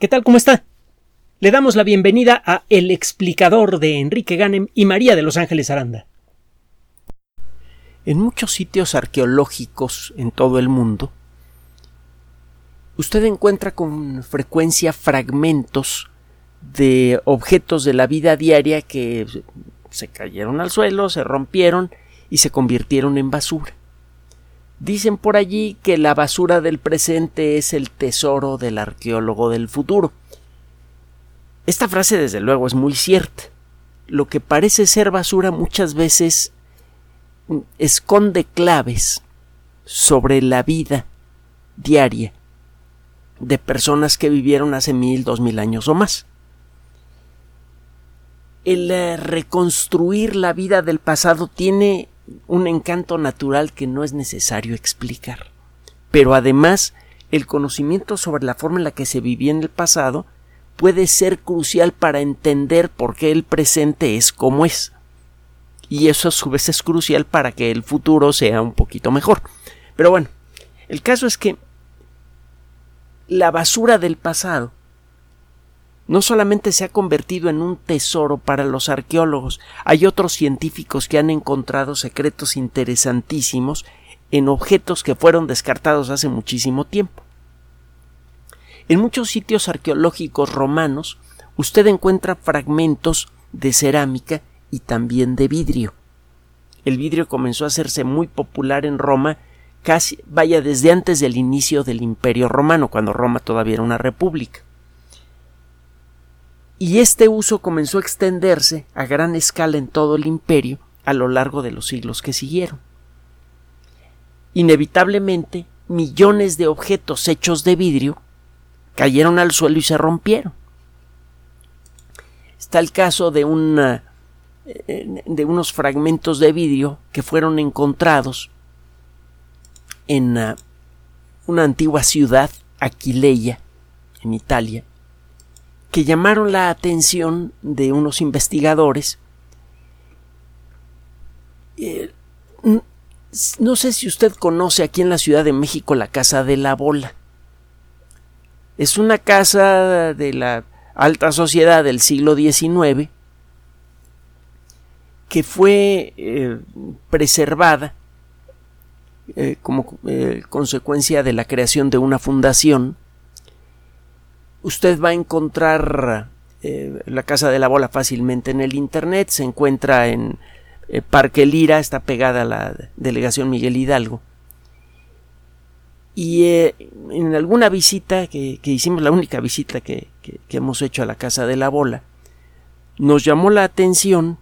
¿Qué tal? ¿Cómo está? Le damos la bienvenida a El explicador de Enrique Ganem y María de Los Ángeles Aranda. En muchos sitios arqueológicos en todo el mundo, usted encuentra con frecuencia fragmentos de objetos de la vida diaria que se cayeron al suelo, se rompieron y se convirtieron en basura. Dicen por allí que la basura del presente es el tesoro del arqueólogo del futuro. Esta frase desde luego es muy cierta. Lo que parece ser basura muchas veces esconde claves sobre la vida diaria de personas que vivieron hace mil, dos mil años o más. El eh, reconstruir la vida del pasado tiene un encanto natural que no es necesario explicar. Pero además, el conocimiento sobre la forma en la que se vivía en el pasado puede ser crucial para entender por qué el presente es como es. Y eso a su vez es crucial para que el futuro sea un poquito mejor. Pero bueno, el caso es que la basura del pasado no solamente se ha convertido en un tesoro para los arqueólogos, hay otros científicos que han encontrado secretos interesantísimos en objetos que fueron descartados hace muchísimo tiempo. En muchos sitios arqueológicos romanos usted encuentra fragmentos de cerámica y también de vidrio. El vidrio comenzó a hacerse muy popular en Roma casi vaya desde antes del inicio del Imperio Romano, cuando Roma todavía era una república y este uso comenzó a extenderse a gran escala en todo el imperio a lo largo de los siglos que siguieron. Inevitablemente, millones de objetos hechos de vidrio cayeron al suelo y se rompieron. Está el caso de, eh, de unos fragmentos de vidrio que fueron encontrados en ah, una antigua ciudad, Aquileia, en Italia, que llamaron la atención de unos investigadores. Eh, no sé si usted conoce aquí en la Ciudad de México la Casa de la Bola. Es una casa de la alta sociedad del siglo XIX que fue eh, preservada eh, como consecuencia de la creación de una fundación usted va a encontrar eh, la Casa de la Bola fácilmente en el Internet, se encuentra en eh, Parque Lira, está pegada a la delegación Miguel Hidalgo. Y eh, en alguna visita que, hicimos, la única visita que, que, hemos hecho a la Casa de la Bola, nos llamó la atención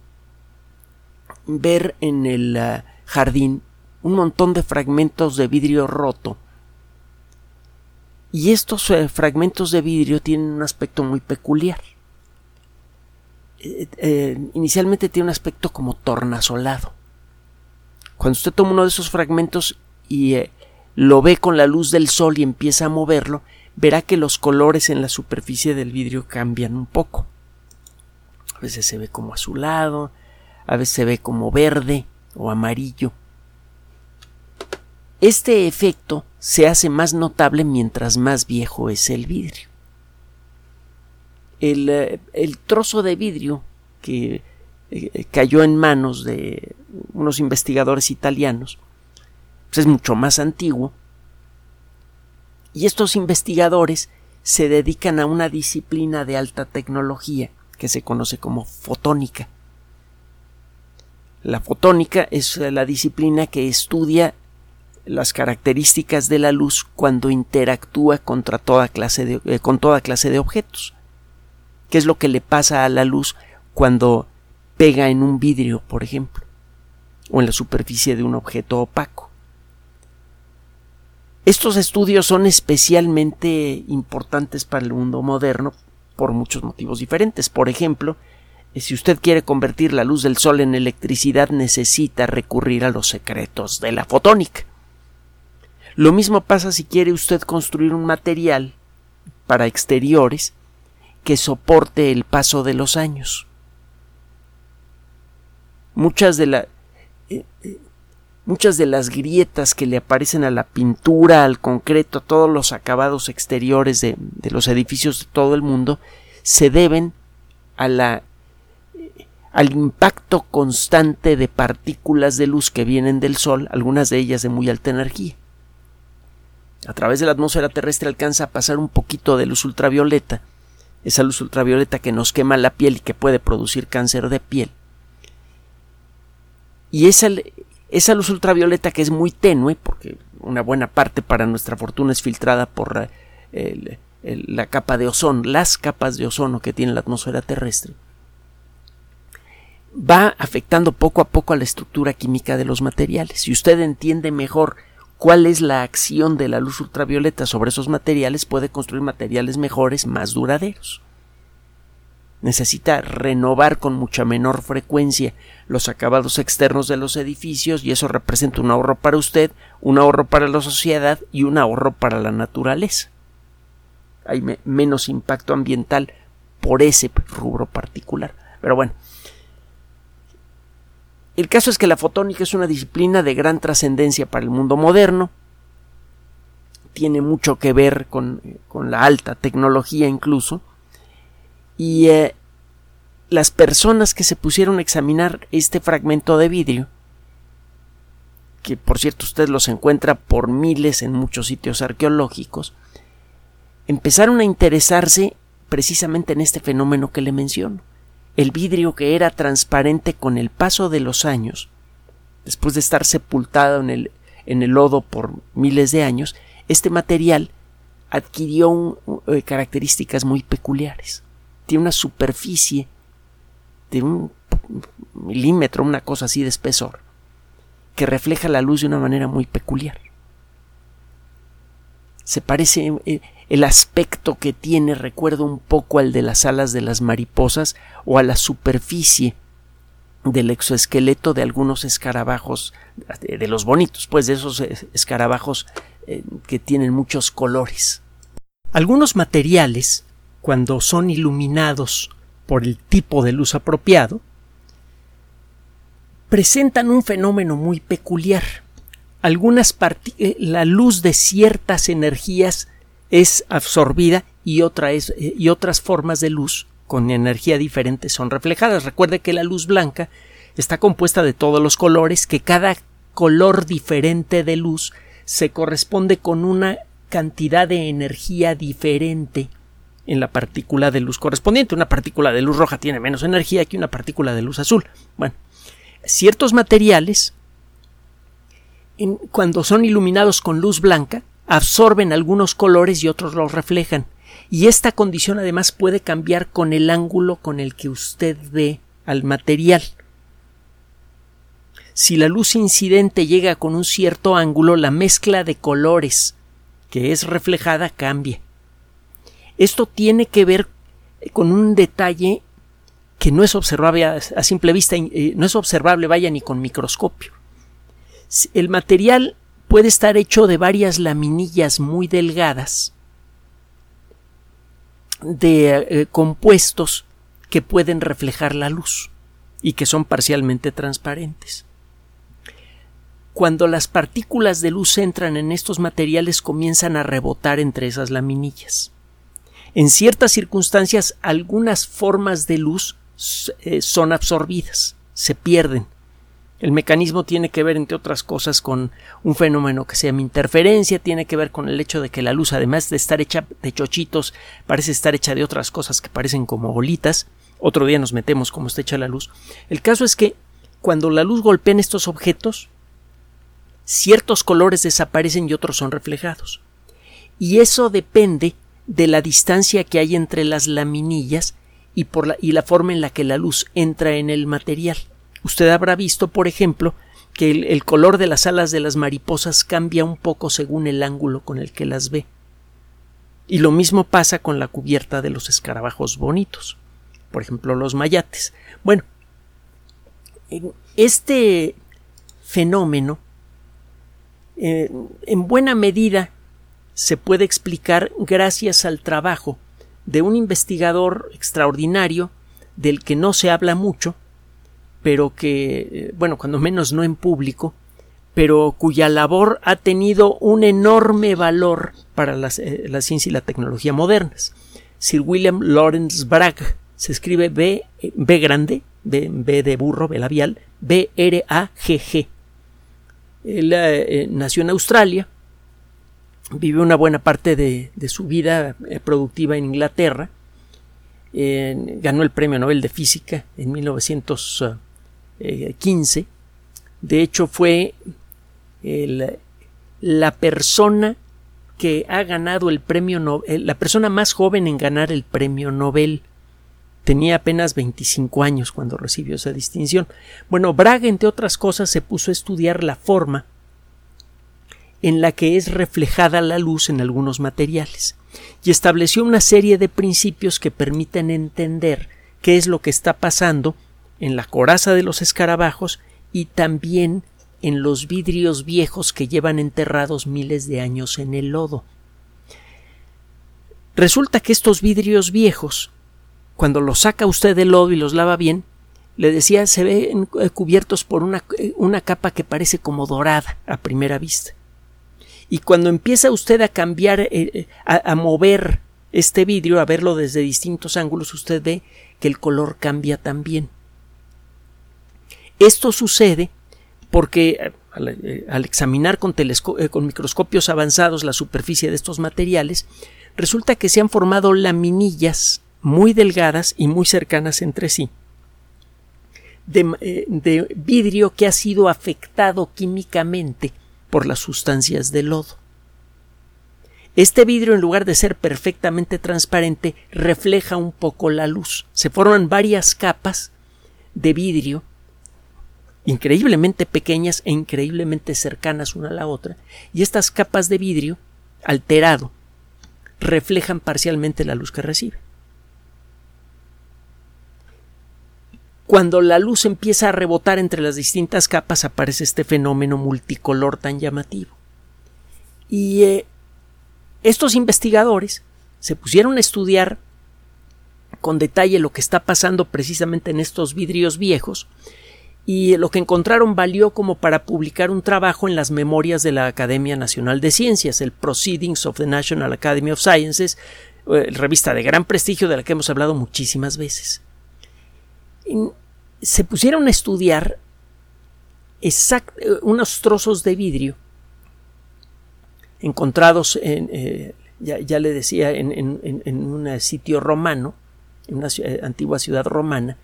ver en el jardín un montón de fragmentos de vidrio roto y estos eh, fragmentos de vidrio tienen un aspecto muy peculiar. Eh, eh, inicialmente tiene un aspecto como tornasolado. Cuando usted toma uno de esos fragmentos y lo ve con la luz del sol y empieza a moverlo, verá que los colores en la superficie del vidrio cambian un poco. A veces se ve como azulado, a veces se ve como verde o amarillo. Este efecto se hace más notable mientras más viejo es el vidrio. El, eh, trozo de vidrio que eh, cayó en manos de unos investigadores italianos pues es mucho más antiguo y estos investigadores se dedican a una disciplina de alta tecnología que se conoce como fotónica. La fotónica es la disciplina que estudia las características de la luz cuando interactúa contra toda clase de, eh, con toda clase de objetos. ¿Qué es lo que le pasa a la luz cuando pega en un vidrio, por ejemplo, o en la superficie de un objeto opaco? Estos estudios son especialmente importantes para el mundo moderno por muchos motivos diferentes. Por ejemplo, eh, si usted quiere convertir la luz del sol en electricidad necesita recurrir a los secretos de la fotónica. Lo mismo pasa si quiere usted construir un material para exteriores que soporte el paso de los años. Muchas de las... Eh, eh, las grietas que le aparecen a la pintura, al concreto, a todos los acabados exteriores de, los edificios de todo el mundo, se deben la al impacto constante de partículas de luz que vienen del Sol, algunas de ellas de muy alta energía. A través de la atmósfera terrestre alcanza a pasar un poquito de luz ultravioleta, esa luz ultravioleta que nos quema la piel y que puede producir cáncer de piel. Y esa, esa luz ultravioleta que es muy tenue, porque una buena parte para nuestra fortuna es filtrada por la capa de ozono, las capas de ozono que tiene la atmósfera terrestre, va afectando poco a poco a la estructura química de los materiales. Si usted entiende mejor cuál es la acción de la luz ultravioleta sobre esos materiales, puede construir materiales mejores, más duraderos. Necesita renovar con mucha menor frecuencia los acabados externos de los edificios y eso representa un ahorro para usted, un ahorro para la sociedad y un ahorro para la naturaleza. Hay menos impacto ambiental por ese rubro particular. Pero bueno, el caso es que la fotónica es una disciplina de gran trascendencia para el mundo moderno, tiene mucho que ver con, la alta tecnología incluso, y eh, las personas que se pusieron a examinar este fragmento de vidrio, que por cierto usted los encuentra por miles en muchos sitios arqueológicos, empezaron a interesarse precisamente en este fenómeno que le menciono el vidrio que era transparente con el paso de los años, después de estar sepultado en el, en el lodo por miles de años, este material adquirió eh, características muy peculiares. Tiene una superficie de un milímetro, una cosa así de espesor, que refleja la luz de una manera muy peculiar. Se parece, eh, el aspecto que tiene recuerda un poco al de las alas de las mariposas o a la superficie del exoesqueleto de algunos escarabajos, de los bonitos, pues de esos escarabajos eh, que tienen muchos colores. Algunos materiales, cuando son iluminados por el tipo de luz apropiado, presentan un fenómeno muy peculiar. Algunas eh, la luz de ciertas energías es absorbida y, eh, y otras formas de luz con energía diferente son reflejadas. Recuerde que la luz blanca está compuesta de todos los colores, que cada color diferente de luz se corresponde con una cantidad de energía diferente en la partícula de luz correspondiente. Una partícula de luz roja tiene menos energía que una partícula de luz azul. Bueno, ciertos materiales, cuando son iluminados con luz blanca, absorben algunos colores y otros los reflejan. Y esta condición además puede cambiar con el ángulo con el que usted ve al material. Si la luz incidente llega con un cierto ángulo, la mezcla de colores que es reflejada cambia. Esto tiene que ver con un detalle que no es observable a, simple vista, eh, no es observable, vaya, ni con microscopio. El material puede estar hecho de varias laminillas muy delgadas de eh, compuestos que pueden reflejar la luz y que son parcialmente transparentes. Cuando las partículas de luz entran en estos materiales comienzan a rebotar entre esas laminillas. En ciertas circunstancias algunas formas de luz eh, son absorbidas, se pierden, el mecanismo tiene que ver, entre otras cosas, con un fenómeno que se llama interferencia, tiene que ver con el hecho de que la luz, además de estar hecha de chochitos, parece estar hecha de otras cosas que parecen como bolitas. Otro día nos metemos cómo está hecha la luz. El caso es que cuando la luz golpea en estos objetos, ciertos colores desaparecen y otros son reflejados. Y eso depende de la distancia que hay entre las laminillas y, por la, y la forma en la que la luz entra en el material. Usted habrá visto, por ejemplo, que el, color de las alas de las mariposas cambia un poco según el ángulo con el que las ve. Y lo mismo pasa con la cubierta de los escarabajos bonitos, por ejemplo los mayates. Bueno, este fenómeno eh, en buena medida se puede explicar gracias al trabajo de un investigador extraordinario del que no se habla mucho, pero que, eh, bueno, cuando menos no en público, pero cuya labor ha tenido un enorme valor para eh, la ciencia y la tecnología modernas. Sir William Lawrence Bragg se escribe B, B grande, B, B, de burro, B labial, B R A G G. Él eh, nació en Australia, vivió una buena parte de, su vida eh, productiva en Inglaterra, ganó el Premio Nobel de Física en 1915. De hecho, fue la persona que ha ganado el premio Nobel, la persona más joven en ganar el premio Nobel. Tenía apenas 25 años cuando recibió esa distinción. Bueno, Braga, entre otras cosas, se puso a estudiar la forma en la que es reflejada la luz en algunos materiales y estableció una serie de principios que permiten entender qué es lo que está pasando en la coraza de los escarabajos y también en los vidrios viejos que llevan enterrados miles de años en el lodo. Resulta que estos vidrios viejos, cuando los saca usted del lodo y los lava bien, le decía, se ven eh, cubiertos por una, eh, una capa que parece como dorada a primera vista. Y cuando empieza usted a cambiar, eh, a, a mover este vidrio, a verlo desde distintos ángulos, usted ve que el color cambia también. Esto sucede porque eh, eh, al, examinar con, eh, con microscopios avanzados la superficie de estos materiales, resulta que se han formado laminillas muy delgadas y muy cercanas entre sí de, vidrio que ha sido afectado químicamente por las sustancias del lodo. Este vidrio, en lugar de ser perfectamente transparente, refleja un poco la luz. Se forman varias capas de vidrio increíblemente pequeñas e increíblemente cercanas una a la otra, y estas capas de vidrio, alterado, reflejan parcialmente la luz que recibe. Cuando la luz empieza a rebotar entre las distintas capas aparece este fenómeno multicolor tan llamativo. Y eh, estos investigadores se pusieron a estudiar con detalle lo que está pasando precisamente en estos vidrios viejos y lo que encontraron valió como para publicar un trabajo en las memorias de la Academia Nacional de Ciencias, el Proceedings of the National Academy of Sciences, eh, revista de gran prestigio de la que hemos hablado muchísimas veces. se pusieron a estudiar eh, unos trozos de vidrio encontrados en, eh, ya, le decía, en, un sitio romano, en una antigua ciudad romana,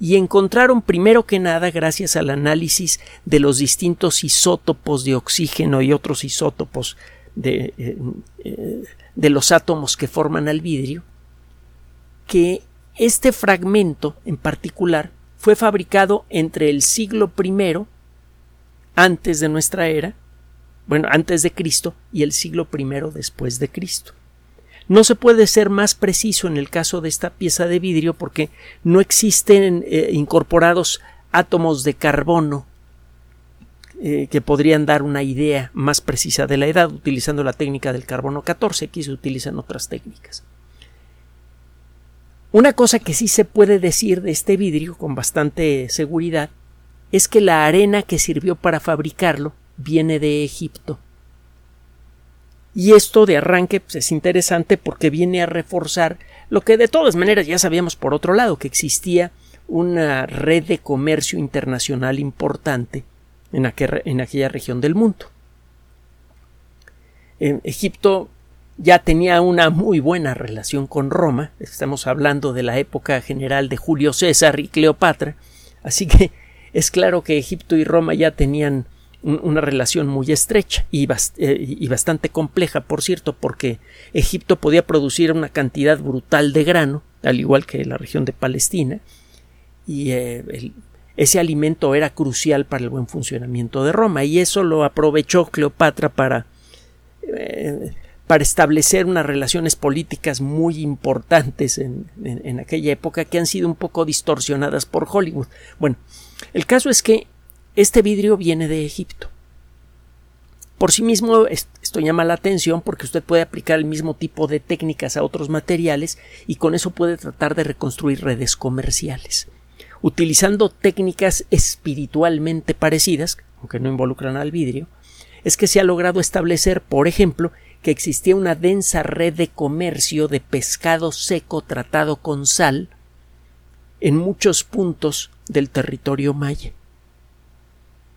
y encontraron primero que nada, gracias al análisis de los distintos isótopos de oxígeno y otros isótopos de, eh, eh, los átomos que forman al vidrio, que este fragmento en particular fue fabricado entre el siglo I antes de nuestra era, bueno, antes de Cristo, y el siglo I después de Cristo. No se puede ser más preciso en el caso de esta pieza de vidrio porque no existen eh, incorporados átomos de carbono eh, que podrían dar una idea más precisa de la edad utilizando la técnica del carbono 14. Aquí se utilizan otras técnicas. Una cosa que sí se puede decir de este vidrio con bastante seguridad es que la arena que sirvió para fabricarlo viene de Egipto. Y esto de arranque pues, es interesante porque viene a reforzar lo que de todas maneras ya sabíamos por otro lado, que existía una red de comercio internacional importante en, en aquella región del mundo. En Egipto ya tenía una muy buena relación con Roma, estamos hablando de la época general de Julio César y Cleopatra, así que es claro que Egipto y Roma ya tenían una relación muy estrecha eh, y, bastante compleja, por cierto, porque Egipto podía producir una cantidad brutal de grano, al igual que la región de Palestina, y eh, ese alimento era crucial para el buen funcionamiento de Roma, y eso lo aprovechó Cleopatra para, eh, para establecer unas relaciones políticas muy importantes en, en aquella época que han sido un poco distorsionadas por Hollywood. Bueno, el caso es que este vidrio viene de Egipto. Por sí mismo esto llama la atención porque usted puede aplicar el mismo tipo de técnicas a otros materiales y con eso puede tratar de reconstruir redes comerciales. utilizando técnicas espiritualmente parecidas, aunque no involucran al vidrio, es que se ha logrado establecer, por ejemplo, que existía una densa red de comercio de pescado seco tratado con sal en muchos puntos del territorio maya.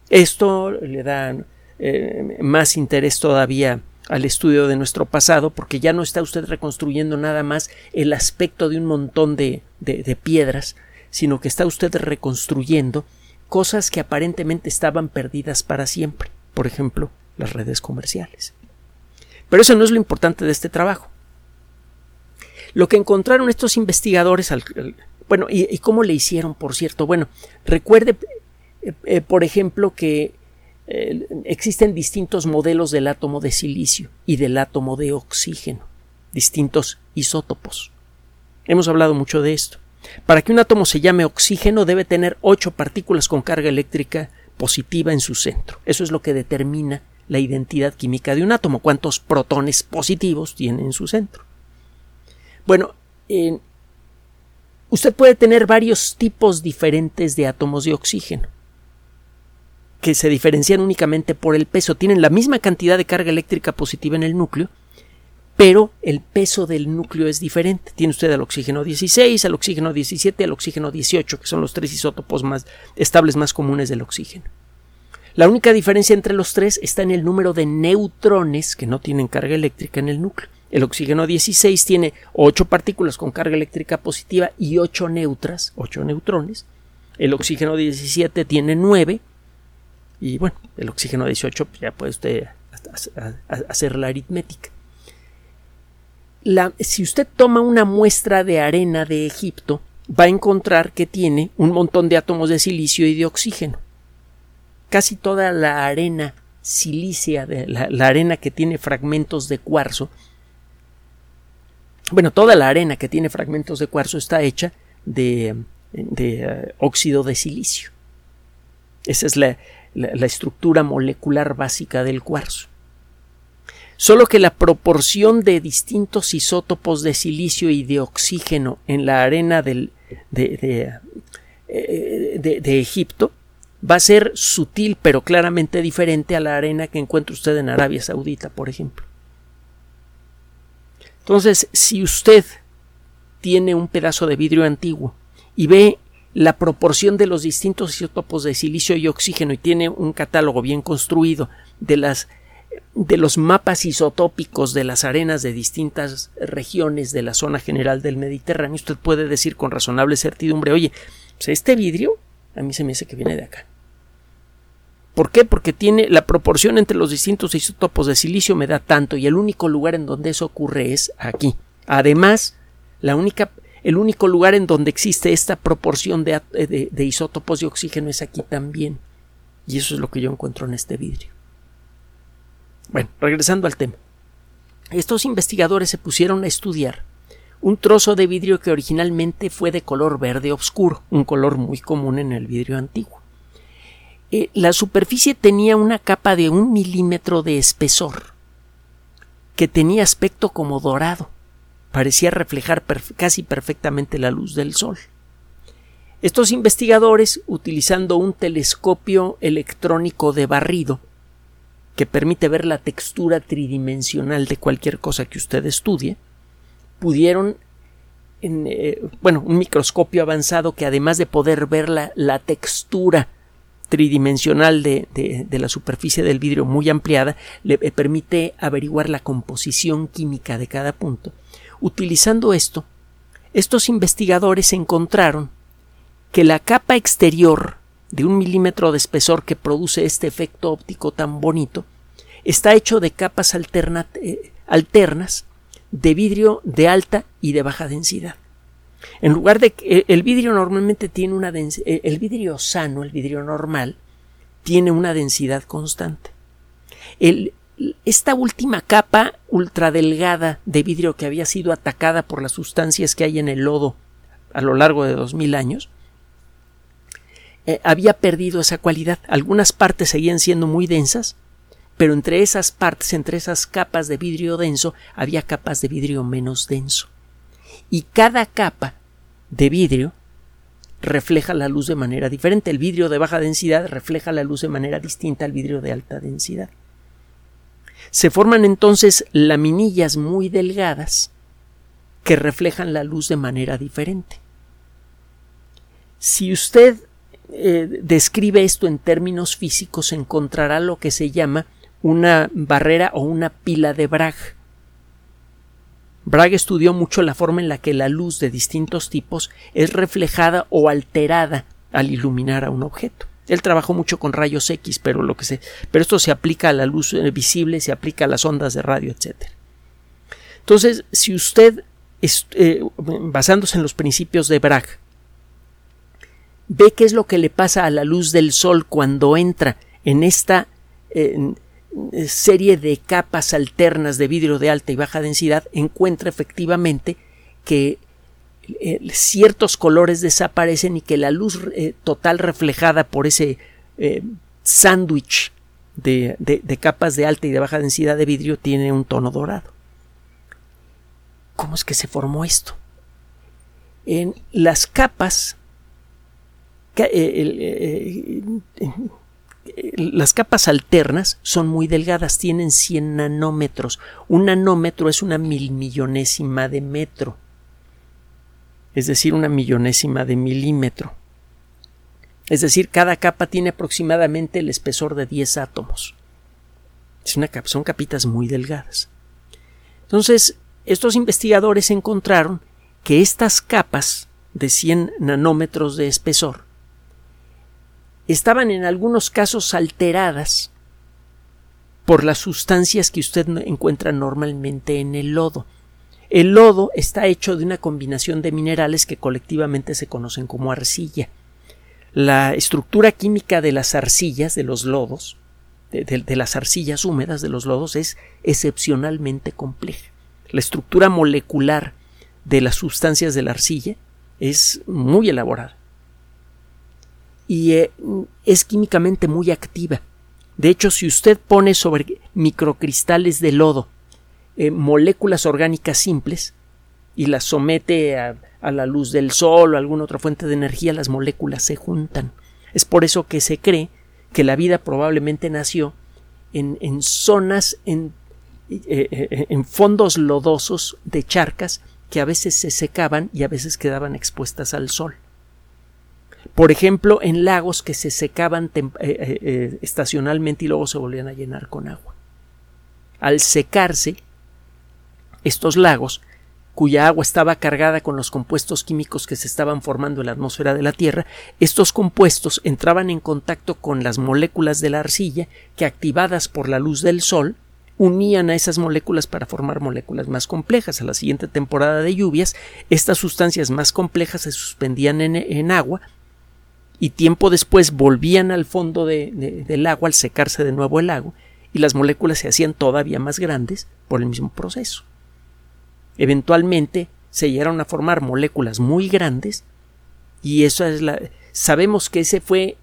Esto le da eh, más interés todavía al estudio de nuestro pasado, porque ya no está usted reconstruyendo nada más el aspecto de un montón de, de piedras, sino que está usted reconstruyendo cosas que aparentemente estaban perdidas para siempre, por ejemplo, las redes comerciales. Pero eso no es lo importante de este trabajo. Lo que encontraron estos investigadores, bueno, y, cómo le hicieron, por cierto, bueno, recuerde, eh, eh, por ejemplo, que eh, existen distintos modelos del átomo de silicio y del átomo de oxígeno, distintos isótopos. Hemos hablado mucho de esto. Para que un átomo se llame oxígeno debe tener ocho partículas con carga eléctrica positiva en su centro. Eso es lo que determina la identidad química de un átomo, cuántos protones positivos tiene en su centro. Bueno, usted puede tener varios tipos diferentes de átomos de oxígeno que se diferencian únicamente por el peso. Tienen la misma cantidad de carga eléctrica positiva en el núcleo, pero el peso del núcleo es diferente. Tiene usted al oxígeno 16, al oxígeno 17, al oxígeno 18, que son los tres isótopos más estables más comunes del oxígeno. La única diferencia entre los tres está en el número de neutrones que no tienen carga eléctrica en el núcleo. El oxígeno 16 tiene 8 partículas con carga eléctrica positiva y 8 neutras, 8 neutrones. El oxígeno 17 tiene 9 y bueno, el oxígeno 18 pues, ya puede usted hacer la aritmética. si usted toma una muestra de arena de Egipto, va a encontrar que tiene un montón de átomos de silicio y de oxígeno casi toda la arena silicia, de la, arena que tiene fragmentos de cuarzo, bueno, toda la arena que tiene fragmentos de cuarzo está hecha de, eh, óxido de silicio. Esa es la, estructura molecular básica del cuarzo. Solo que la proporción de distintos isótopos de silicio y de oxígeno en la arena del, de, eh, de Egipto va a ser sutil pero claramente diferente a la arena que encuentra usted en Arabia Saudita, por ejemplo. Entonces, si usted tiene un pedazo de vidrio antiguo y ve la proporción de los distintos isótopos de silicio y oxígeno y tiene un catálogo bien construido de las de los mapas isotópicos de las arenas de distintas regiones de la zona general del Mediterráneo, usted puede decir con razonable certidumbre, oye, pues este vidrio a mí se me hace que viene de acá. ¿Por qué? Porque tiene la proporción entre los distintos isótopos de silicio me da tanto y el único lugar en donde eso ocurre es aquí. Además, la única, el único lugar en donde existe esta proporción de, de isótopos de oxígeno es aquí también. Y eso es lo que yo encuentro en este vidrio. Bueno, regresando al tema. Estos investigadores se pusieron a estudiar un trozo de vidrio que originalmente fue de color verde oscuro, un color muy común en el vidrio antiguo. Eh, la superficie tenía una capa de un milímetro de espesor, que tenía aspecto como dorado, parecía reflejar casi perfectamente la luz del sol. Estos investigadores, utilizando un telescopio electrónico de barrido, que permite ver la textura tridimensional de cualquier cosa que usted estudie, pudieron, en, eh, bueno, un microscopio avanzado que además de poder ver la, la textura tridimensional de, de, la superficie del vidrio muy ampliada, le eh, permite averiguar la composición química de cada punto. Utilizando esto, estos investigadores encontraron que la capa exterior de un milímetro de espesor que produce este efecto óptico tan bonito está hecho de capas eh, alternas de vidrio de alta y de baja densidad. En lugar de que el vidrio normalmente tiene una densidad, eh, el vidrio sano, el vidrio normal, tiene una densidad constante. Esta última capa ultradelgada de vidrio que había sido atacada por las sustancias que hay en el lodo a lo largo de dos mil años, eh, había perdido esa cualidad. Algunas partes seguían siendo muy densas, pero entre esas partes, entre esas capas de vidrio denso, había capas de vidrio menos denso. Y cada capa de vidrio refleja la luz de manera diferente. El vidrio de baja densidad refleja la luz de manera distinta al vidrio de alta densidad. Se forman entonces laminillas muy delgadas que reflejan la luz de manera diferente. Si usted eh, describe esto en términos físicos, encontrará lo que se llama una barrera o una pila de Bragg. Bragg estudió mucho la forma en la que la luz de distintos tipos es reflejada o alterada al iluminar a un objeto. Él trabajó mucho con rayos X, pero lo que se, pero esto se aplica a la luz visible, se aplica a las ondas de radio, etc. Entonces, si usted, eh, basándose en los principios de Bragg, ve qué es lo que le pasa a la luz del sol cuando entra en esta serie de capas alternas de vidrio de alta y baja densidad, encuentra efectivamente que eh, ciertos colores desaparecen y que la luz eh, total reflejada por ese eh, sándwich de, capas de alta y de baja densidad de vidrio tiene un tono dorado. ¿Cómo es que se formó esto? En las capas las capas alternas son muy delgadas, tienen 100 nanómetros. Un nanómetro es una mil millonésima de metro, es decir, una millonésima de milímetro. Es decir, cada capa tiene aproximadamente el espesor de 10 átomos. Es una son capitas muy delgadas. Entonces, estos investigadores encontraron que estas capas de 100 nanómetros de espesor estaban en algunos casos alteradas por las sustancias que usted encuentra normalmente en el lodo. El lodo está hecho de una combinación de minerales que colectivamente se conocen como arcilla. La estructura química de las arcillas, de los lodos, de, las arcillas húmedas de los lodos es excepcionalmente compleja. La estructura molecular de las sustancias de la arcilla es muy elaborada y eh, es químicamente muy activa. De hecho, si usted pone sobre microcristales de lodo eh, moléculas orgánicas simples y las somete a, la luz del sol o alguna otra fuente de energía, las moléculas se juntan. Es por eso que se cree que la vida probablemente nació en, en zonas, en, eh, en fondos lodosos de charcas que a veces se secaban y a veces quedaban expuestas al sol por ejemplo, en lagos que se secaban eh, eh, eh, estacionalmente y luego se volvían a llenar con agua. Al secarse, estos lagos, cuya agua estaba cargada con los compuestos químicos que se estaban formando en la atmósfera de la Tierra, estos compuestos entraban en contacto con las moléculas de la arcilla que, activadas por la luz del sol, unían a esas moléculas para formar moléculas más complejas. A la siguiente temporada de lluvias, estas sustancias más complejas se suspendían en agua y tiempo después volvían al fondo del agua al secarse de nuevo el lago y las moléculas se hacían todavía más grandes por el mismo proceso. Eventualmente se llegaron a formar moléculas muy grandes y eso es la sabemos que ese fue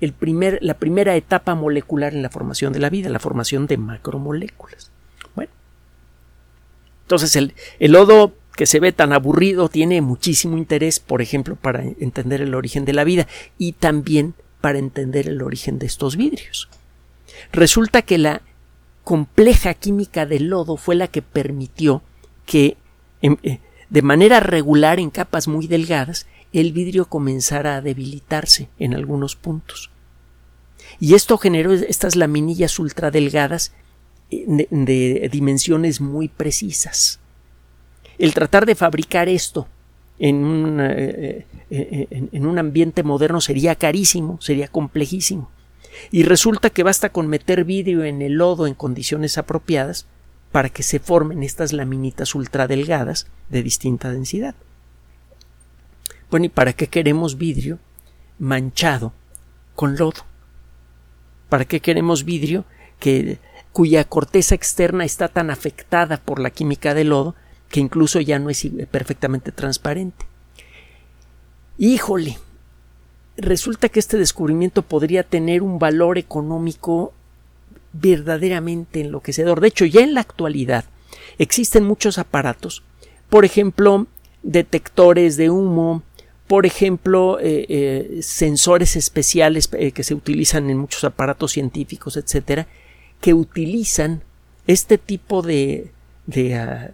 el primer, la primera etapa molecular en la formación de la vida, la formación de macromoléculas. Bueno, entonces el, el lodo que se ve tan aburrido tiene muchísimo interés, por ejemplo, para entender el origen de la vida y también para entender el origen de estos vidrios. Resulta que la compleja química del lodo fue la que permitió que em, eh, de manera regular en capas muy delgadas el vidrio comenzara a debilitarse en algunos puntos. Y esto generó estas laminillas ultradelgadas eh, de dimensiones muy precisas el tratar de fabricar esto en un, eh, en, un ambiente moderno sería carísimo, sería complejísimo. Y resulta que basta con meter vidrio en el lodo en condiciones apropiadas para que se formen estas laminitas ultradelgadas de distinta densidad. Bueno, ¿y para qué queremos vidrio manchado con lodo? ¿Para qué queremos vidrio que, cuya corteza externa está tan afectada por la química del lodo que incluso ya no es perfectamente transparente. Híjole, resulta que este descubrimiento podría tener un valor económico verdaderamente enloquecedor. De hecho, ya en la actualidad existen muchos aparatos, por ejemplo, detectores de humo por ejemplo, eh, eh, sensores especiales eh, que se utilizan en muchos aparatos científicos, etcétera, que utilizan este tipo de, ah,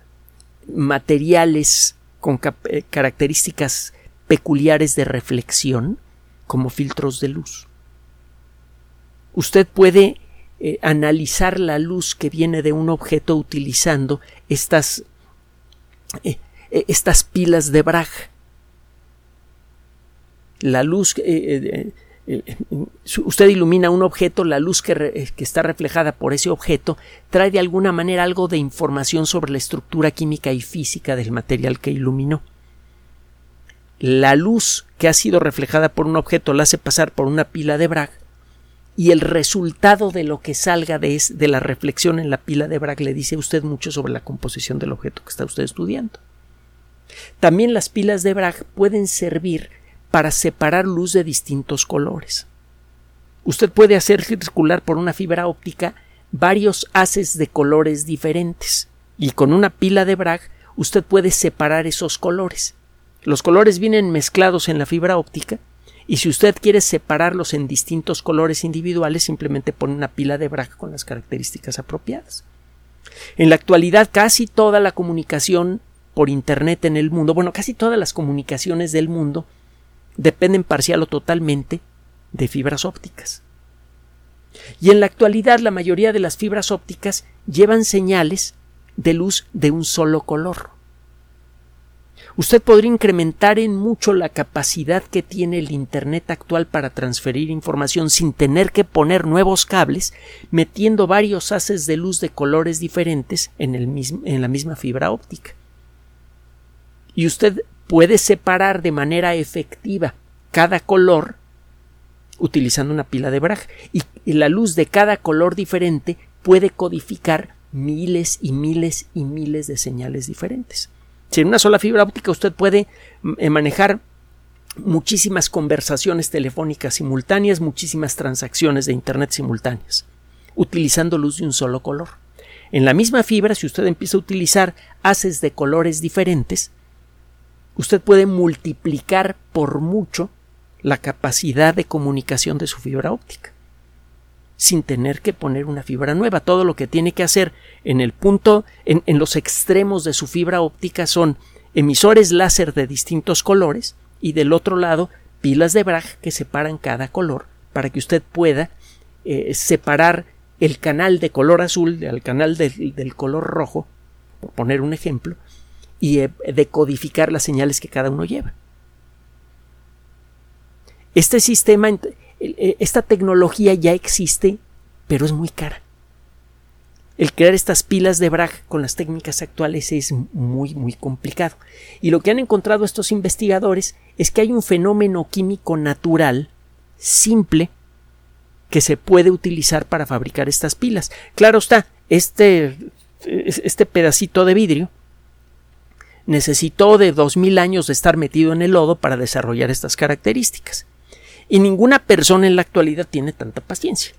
materiales con características peculiares de reflexión como filtros de luz. Usted puede analizar la luz que viene de un objeto utilizando estas, estas pilas de Bragg la luz, eh, eh, eh, usted ilumina un objeto, la luz que, que, está reflejada por ese objeto trae de alguna manera algo de información sobre la estructura química y física del material que iluminó. La luz que ha sido reflejada por un objeto la hace pasar por una pila de Bragg y el resultado de lo que salga de, de la reflexión en la pila de Bragg le dice a usted mucho sobre la composición del objeto que está usted estudiando. También las pilas de Bragg pueden servir para separar luz de distintos colores. Usted puede hacer circular por una fibra óptica varios haces de colores diferentes y con una pila de Bragg usted puede separar esos colores. Los colores vienen mezclados en la fibra óptica y si usted quiere separarlos en distintos colores individuales simplemente pone una pila de Bragg con las características apropiadas. En la actualidad casi toda la comunicación por Internet en el mundo, bueno, casi todas las comunicaciones del mundo dependen parcial o totalmente de fibras ópticas. Y en la actualidad la mayoría de las fibras ópticas llevan señales de luz de un solo color. Usted podría incrementar en mucho la capacidad que tiene el Internet actual para transferir información sin tener que poner nuevos cables, metiendo varios haces de luz de colores diferentes en, el en la misma fibra óptica. Y usted puede separar de manera efectiva cada color utilizando una pila de Bragg y, la luz de cada color diferente puede codificar miles y miles y miles de señales diferentes. Si en una sola fibra óptica usted puede eh, manejar muchísimas conversaciones telefónicas simultáneas, muchísimas transacciones de Internet simultáneas, utilizando luz de un solo color. En la misma fibra, si usted empieza a utilizar haces de colores diferentes, usted puede multiplicar por mucho la capacidad de comunicación de su fibra óptica sin tener que poner una fibra nueva. Todo lo que tiene que hacer en el punto, en, en, los extremos de su fibra óptica son emisores láser de distintos colores y del otro lado pilas de Bragg que separan cada color para que usted pueda eh, separar el canal de color azul del canal del color rojo, por poner un ejemplo, y eh, decodificar las señales que cada uno lleva. Este sistema, esta tecnología ya existe, pero es muy cara. El crear estas pilas de Bragg con las técnicas actuales es muy, muy complicado. Y lo que han encontrado estos investigadores es que hay un fenómeno químico natural, simple, que se puede utilizar para fabricar estas pilas. Claro está, este, este pedacito de vidrio necesitó de dos mil años de estar metido en el lodo para desarrollar estas características. Y ninguna persona en la actualidad tiene tanta paciencia.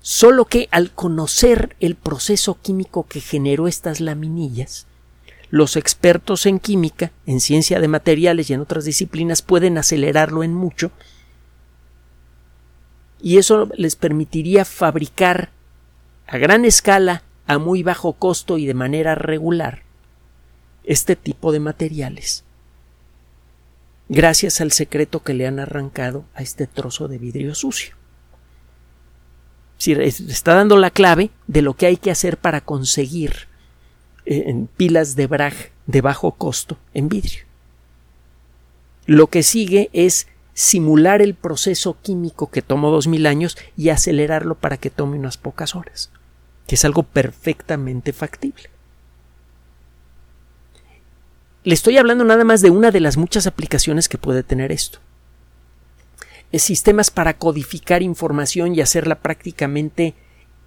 Solo que al conocer el proceso químico que generó estas laminillas, los expertos en química, en ciencia de materiales y en otras disciplinas pueden acelerarlo en mucho y eso les permitiría fabricar a gran escala, a muy bajo costo y de manera regular este tipo de materiales gracias al secreto que le han arrancado a este trozo de vidrio sucio. Si está dando la clave de lo que hay que hacer para conseguir eh, pilas de Bragg de bajo costo en vidrio. Lo que sigue es simular el proceso químico que tomó dos mil años y acelerarlo para que tome unas pocas horas, que es algo perfectamente factible. Le estoy hablando nada más de una de las muchas aplicaciones que puede tener esto. Es sistemas para codificar información y hacerla prácticamente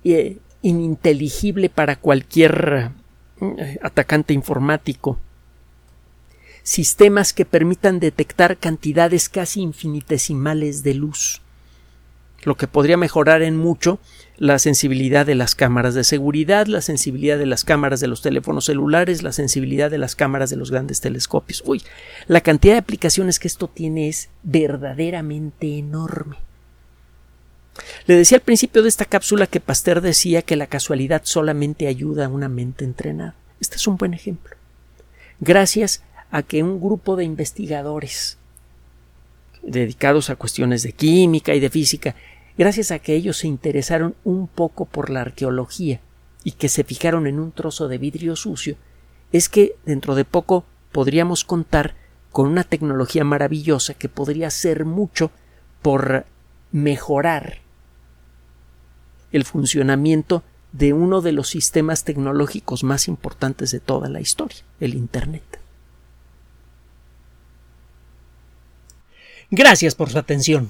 eh, ininteligible para cualquier eh, atacante informático. Sistemas que permitan detectar cantidades casi infinitesimales de luz. Lo que podría mejorar en mucho la sensibilidad de las cámaras de seguridad, la sensibilidad de las cámaras de los teléfonos celulares, la sensibilidad de las cámaras de los grandes telescopios. Uy, la cantidad de aplicaciones que esto tiene es verdaderamente enorme. Le decía al principio de esta cápsula que Pasteur decía que la casualidad solamente ayuda a una mente entrenada. Este es un buen ejemplo. Gracias a que un grupo de investigadores dedicados a cuestiones de química y de física, gracias a que ellos se interesaron un poco por la arqueología y que se fijaron en un trozo de vidrio sucio, es que dentro de poco podríamos contar con una tecnología maravillosa que podría hacer mucho por mejorar el funcionamiento de uno de los sistemas tecnológicos más importantes de toda la historia, el Internet. Gracias por su atención.